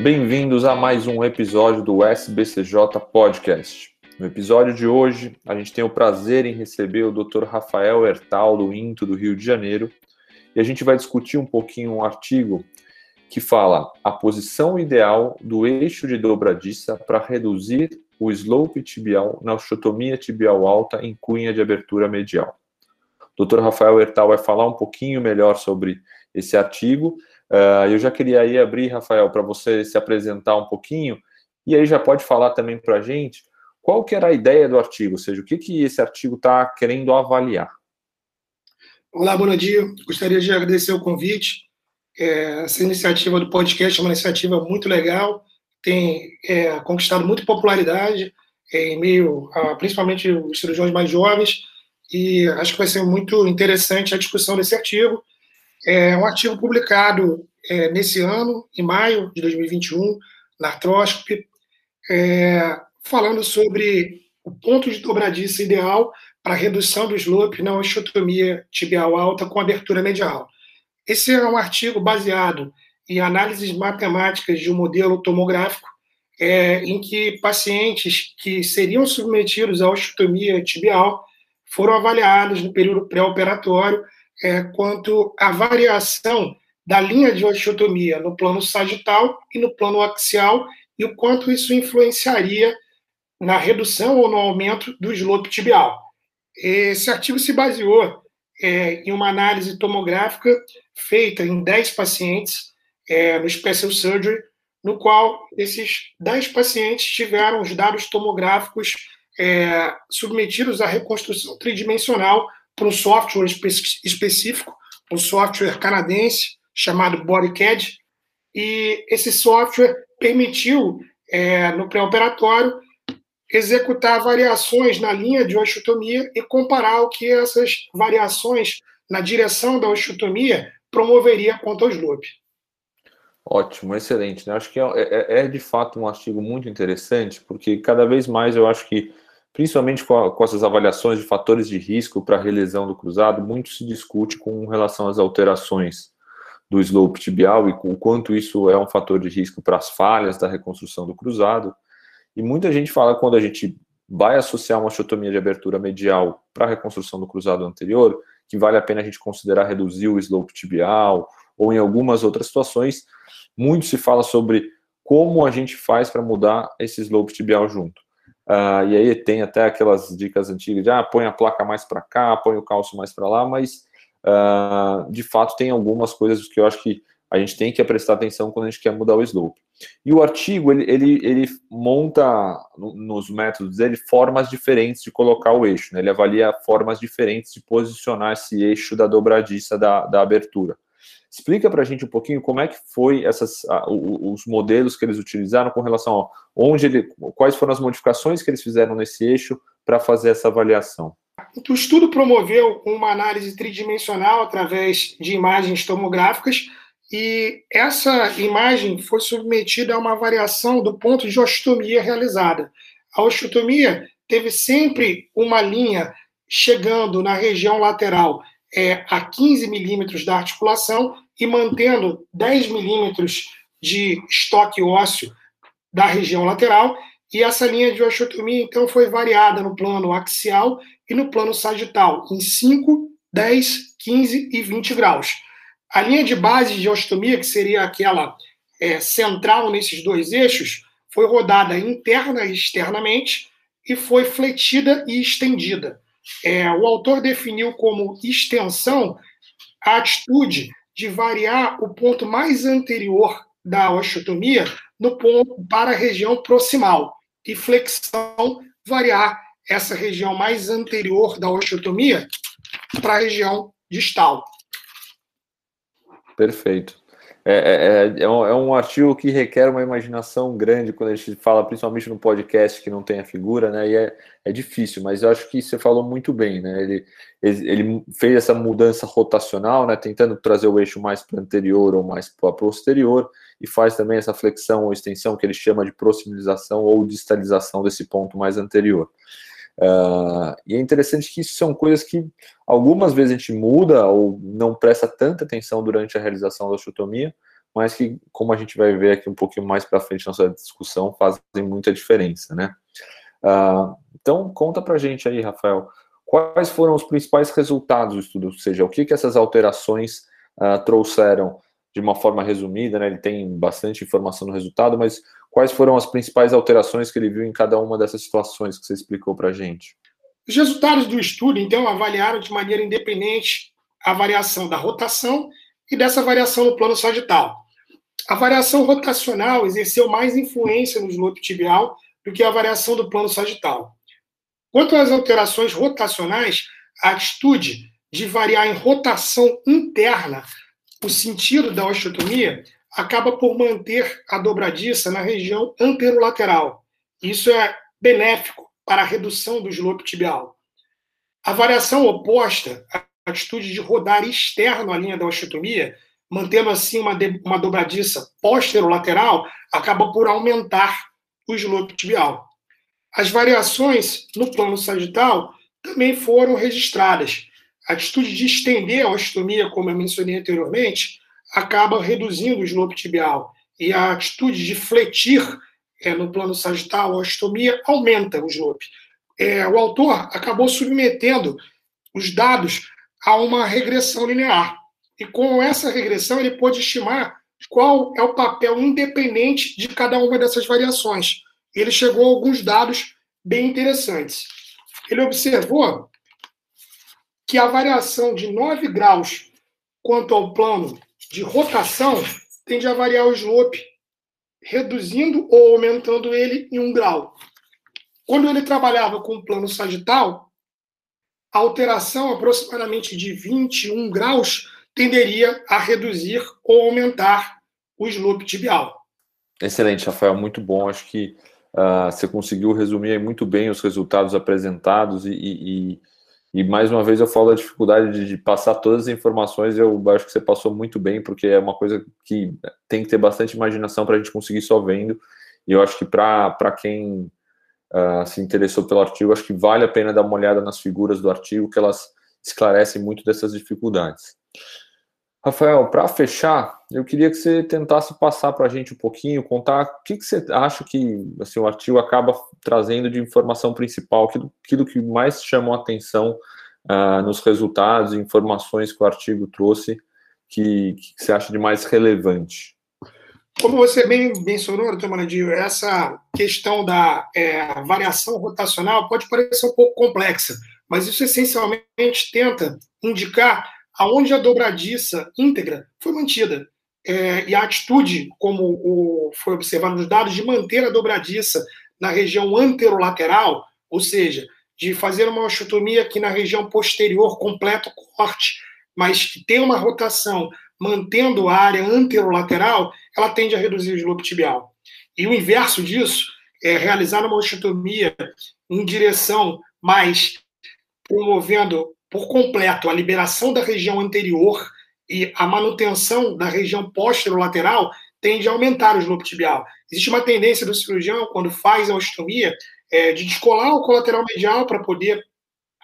Bem-vindos a mais um episódio do SBCJ Podcast. No episódio de hoje, a gente tem o prazer em receber o Dr. Rafael Hertal, do INTO do Rio de Janeiro, e a gente vai discutir um pouquinho um artigo que fala a posição ideal do eixo de dobradiça para reduzir o slope tibial na osteotomia tibial alta em cunha de abertura medial. O Dr. Rafael Hertal vai falar um pouquinho melhor sobre esse artigo. Uh, eu já queria aí abrir, Rafael, para você se apresentar um pouquinho, e aí já pode falar também para a gente qual que era a ideia do artigo, ou seja, o que, que esse artigo está querendo avaliar. Olá, bom dia. Gostaria de agradecer o convite. É, essa iniciativa do podcast é uma iniciativa muito legal, tem é, conquistado muita popularidade é, em meio a, principalmente os cirurgiões mais jovens, e acho que vai ser muito interessante a discussão desse artigo. É um artigo publicado é, nesse ano, em maio de 2021, na Arthroscopy, é, falando sobre o ponto de dobradiça ideal para redução do slope na osteotomia tibial alta com abertura medial. Esse é um artigo baseado em análises matemáticas de um modelo tomográfico é, em que pacientes que seriam submetidos à osteotomia tibial foram avaliados no período pré-operatório é, quanto à variação da linha de osteotomia no plano sagital e no plano axial e o quanto isso influenciaria na redução ou no aumento do slope tibial. Esse artigo se baseou é, em uma análise tomográfica feita em 10 pacientes é, no Special Surgery, no qual esses 10 pacientes tiveram os dados tomográficos é, submetidos à reconstrução tridimensional por um software espe específico, um software canadense chamado BodyCAD, e esse software permitiu, é, no pré-operatório, executar variações na linha de osteotomia e comparar o que essas variações na direção da osteotomia promoveria quanto ao slope. Ótimo, excelente. Né? Acho que é, é, é, de fato um artigo muito interessante, porque cada vez mais eu acho que, principalmente com, a, com essas avaliações de fatores de risco para a relesão do cruzado, muito se discute com relação às alterações do slope tibial e com quanto isso é um fator de risco para as falhas da reconstrução do cruzado. E muita gente fala quando a gente vai associar uma osteotomia de abertura medial para a reconstrução do cruzado anterior, que vale a pena a gente considerar reduzir o slope tibial, ou em algumas outras situações, muito se fala sobre como a gente faz para mudar esse slope tibial junto. Uh, e aí tem até aquelas dicas antigas de ah, põe a placa mais para cá, põe o calço mais para lá, mas uh, de fato tem algumas coisas que eu acho que a gente tem que prestar atenção quando a gente quer mudar o slope. E o artigo, ele, ele, ele monta nos métodos dele formas diferentes de colocar o eixo, né? ele avalia formas diferentes de posicionar esse eixo da dobradiça da, da abertura. Explica para a gente um pouquinho como é que foi essas, os modelos que eles utilizaram com relação a onde ele, quais foram as modificações que eles fizeram nesse eixo para fazer essa avaliação. O estudo promoveu uma análise tridimensional através de imagens tomográficas e essa imagem foi submetida a uma variação do ponto de osteotomia realizada. A osteotomia teve sempre uma linha chegando na região lateral é, a 15 milímetros da articulação e mantendo 10 milímetros de estoque ósseo da região lateral. E essa linha de osteotomia, então, foi variada no plano axial e no plano sagital, em 5, 10, 15 e 20 graus. A linha de base de osteotomia, que seria aquela é, central nesses dois eixos, foi rodada interna e externamente e foi fletida e estendida. É, o autor definiu como extensão a atitude de variar o ponto mais anterior da osteotomia no ponto para a região proximal e flexão variar essa região mais anterior da osteotomia para a região distal. Perfeito. É, é, é, é, um, é, um, artigo que requer uma imaginação grande quando a gente fala, principalmente no podcast que não tem a figura, né? E é, é difícil, mas eu acho que você falou muito bem, né? Ele, ele fez essa mudança rotacional, né? Tentando trazer o eixo mais para anterior ou mais para posterior, e faz também essa flexão ou extensão que ele chama de proximalização ou distalização desse ponto mais anterior. Uh, e é interessante que isso são coisas que algumas vezes a gente muda ou não presta tanta atenção durante a realização da osteotomia, mas que, como a gente vai ver aqui um pouquinho mais para frente na nossa discussão, fazem muita diferença, né? Uh, então, conta para a gente aí, Rafael, quais foram os principais resultados do estudo, ou seja, o que, que essas alterações uh, trouxeram de uma forma resumida, né? Ele tem bastante informação no resultado, mas quais foram as principais alterações que ele viu em cada uma dessas situações que você explicou para a gente? Os resultados do estudo, então, avaliaram de maneira independente a variação da rotação e dessa variação no plano sagital. A variação rotacional exerceu mais influência no slope tibial do que a variação do plano sagital. Quanto às alterações rotacionais, a atitude de variar em rotação interna o sentido da osteotomia acaba por manter a dobradiça na região anterolateral. Isso é benéfico para a redução do slope tibial. A variação oposta, a atitude de rodar externo à linha da osteotomia, mantendo assim uma, uma dobradiça posterolateral, acaba por aumentar o slope tibial. As variações no plano sagital também foram registradas. A atitude de estender a osteotomia, como eu mencionei anteriormente, acaba reduzindo o slope tibial. E a atitude de fletir é, no plano sagital, a osteotomia, aumenta o slope. É, o autor acabou submetendo os dados a uma regressão linear. E com essa regressão, ele pôde estimar qual é o papel independente de cada uma dessas variações. Ele chegou a alguns dados bem interessantes. Ele observou que a variação de 9 graus quanto ao plano de rotação tende a variar o slope, reduzindo ou aumentando ele em um grau. Quando ele trabalhava com o plano sagital, a alteração aproximadamente de 21 graus tenderia a reduzir ou aumentar o slope tibial. Excelente, Rafael, muito bom. Acho que uh, você conseguiu resumir muito bem os resultados apresentados e, e, e, mais uma vez eu falo da dificuldade de, de, passar todas as informações. Eu acho que você passou muito bem, porque é uma coisa que tem que ter bastante imaginação para a gente conseguir só vendo. E eu acho que para quem uh, se interessou pelo artigo, acho que vale a pena dar uma olhada nas figuras do artigo, que elas esclarecem muito dessas dificuldades. Rafael, para fechar, eu queria que você tentasse passar para a gente um pouquinho, contar o que, que você acha que assim, o artigo acaba trazendo de informação principal, aquilo, aquilo que mais chamou atenção uh, nos resultados informações que o artigo trouxe, que, que você acha de mais relevante. Como você bem mencionou, doutor Manadio, essa questão da é, variação rotacional pode parecer um pouco complexa, mas isso essencialmente tenta indicar aonde a dobradiça íntegra foi mantida. É, e a atitude, como o, foi observado nos dados, de manter a dobradiça na região anterolateral, ou seja, de fazer uma osteotomia aqui na região posterior, completo corte, mas que tem uma rotação mantendo a área anterolateral, ela tende a reduzir o slope tibial. E o inverso disso é realizar uma osteotomia em direção mais promovendo por completo a liberação da região anterior e a manutenção da região posterolateral tende a aumentar o slope tibial. Existe uma tendência do cirurgião, quando faz a ostomia, é, de descolar o colateral medial para poder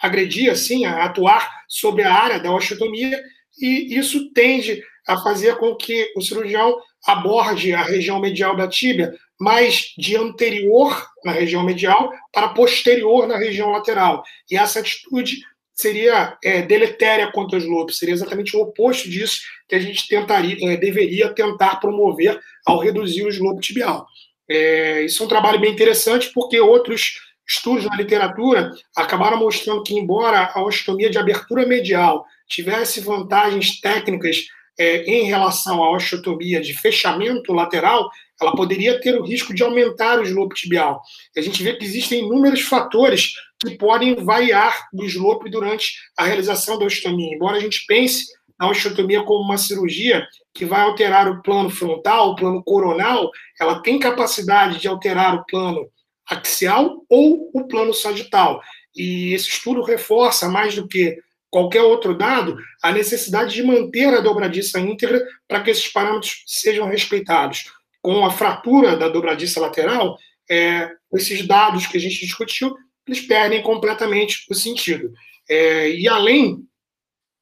agredir, assim, atuar sobre a área da osteotomia, e isso tende a fazer com que o cirurgião aborde a região medial da tíbia mais de anterior na região medial para posterior na região lateral. E essa atitude seria é, deletéria contra os lobos, seria exatamente o oposto disso que a gente tentaria, é, deveria tentar promover ao reduzir o lobo tibial. É, isso é um trabalho bem interessante porque outros estudos na literatura acabaram mostrando que, embora a osteotomia de abertura medial tivesse vantagens técnicas é, em relação à osteotomia de fechamento lateral, ela poderia ter o risco de aumentar o slope tibial. A gente vê que existem inúmeros fatores que podem variar do slope durante a realização da osteotomia. Embora a gente pense na osteotomia como uma cirurgia que vai alterar o plano frontal, o plano coronal, ela tem capacidade de alterar o plano axial ou o plano sagital. E esse estudo reforça mais do que qualquer outro dado a necessidade de manter a dobradiça íntegra para que esses parâmetros sejam respeitados. Com a fratura da dobradiça lateral, é, esses dados que a gente discutiu, eles perdem completamente o sentido. É, e além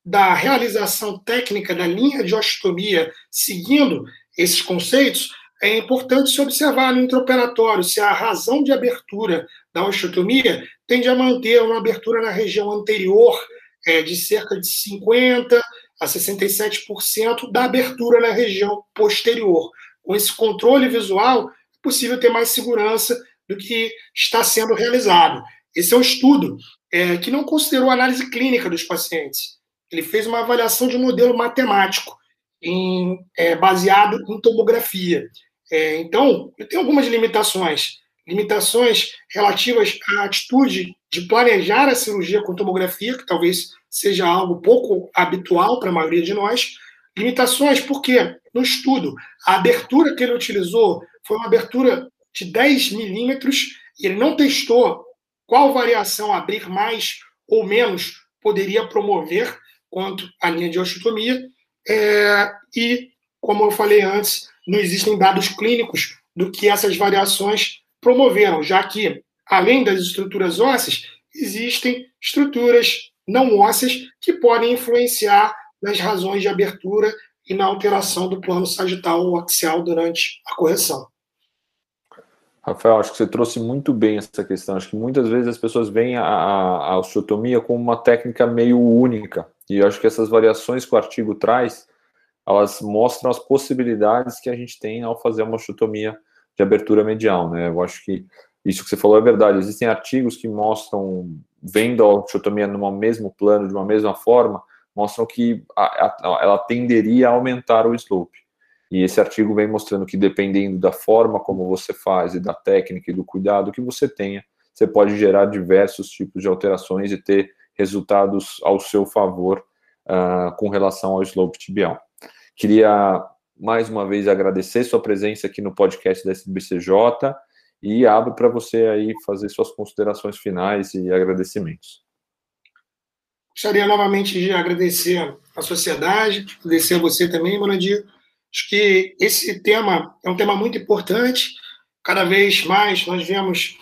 da realização técnica da linha de osteotomia, seguindo esses conceitos, é importante se observar no intraoperatório se a razão de abertura da osteotomia tende a manter uma abertura na região anterior é, de cerca de 50% a 67% da abertura na região posterior. Com esse controle visual, é possível ter mais segurança do que está sendo realizado. Esse é um estudo é, que não considerou análise clínica dos pacientes. Ele fez uma avaliação de um modelo matemático em, é, baseado em tomografia. É, então, tem algumas limitações. Limitações relativas à atitude de planejar a cirurgia com tomografia, que talvez seja algo pouco habitual para a maioria de nós. Limitações porque, no estudo, a abertura que ele utilizou foi uma abertura de 10 milímetros e ele não testou qual variação abrir mais ou menos poderia promover quanto à linha de osteotomia. É, e, como eu falei antes, não existem dados clínicos do que essas variações promoveram, já que, além das estruturas ósseas, existem estruturas não ósseas que podem influenciar nas razões de abertura e na alteração do plano sagital ou axial durante a correção. Rafael, acho que você trouxe muito bem essa questão. Acho que muitas vezes as pessoas veem a, a, a osteotomia como uma técnica meio única. E acho que essas variações que o artigo traz, elas mostram as possibilidades que a gente tem ao fazer uma osteotomia de abertura medial, né? Eu acho que isso que você falou é verdade. Existem artigos que mostram, vendo a osteotomia no mesmo plano, de uma mesma forma, mostram que a, a, ela tenderia a aumentar o slope. E esse artigo vem mostrando que dependendo da forma como você faz e da técnica e do cuidado que você tenha, você pode gerar diversos tipos de alterações e ter resultados ao seu favor uh, com relação ao slope tibial. Queria mais uma vez agradecer sua presença aqui no podcast da SBCJ e abro para você aí fazer suas considerações finais e agradecimentos. Gostaria novamente de agradecer a sociedade, agradecer a você também, Monadir, Acho que esse tema é um tema muito importante. Cada vez mais nós vemos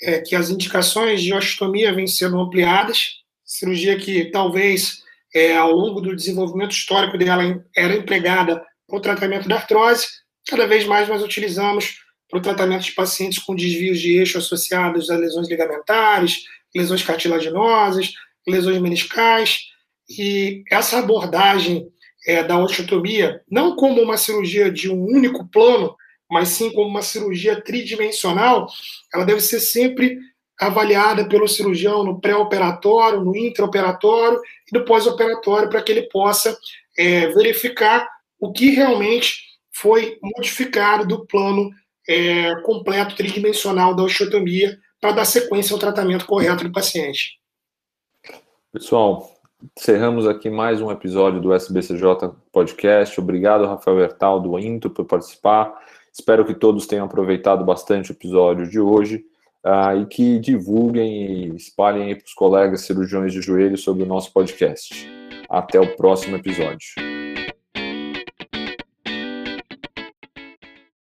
é, que as indicações de osteotomia vêm sendo ampliadas. Cirurgia que talvez é, ao longo do desenvolvimento histórico dela era empregada para o tratamento da artrose. Cada vez mais nós utilizamos para o tratamento de pacientes com desvios de eixo associados a lesões ligamentares, lesões cartilaginosas, lesões meniscais. E essa abordagem é, da osteotomia, não como uma cirurgia de um único plano, mas sim como uma cirurgia tridimensional, ela deve ser sempre avaliada pelo cirurgião no pré-operatório, no intraoperatório e no pós-operatório, para que ele possa é, verificar o que realmente foi modificado do plano é, completo tridimensional da osteotomia para dar sequência ao tratamento correto do paciente. Pessoal, Encerramos aqui mais um episódio do SBCJ Podcast. Obrigado, Rafael Hertal, do Intro, por participar. Espero que todos tenham aproveitado bastante o episódio de hoje uh, e que divulguem e espalhem para os colegas cirurgiões de joelho sobre o nosso podcast. Até o próximo episódio.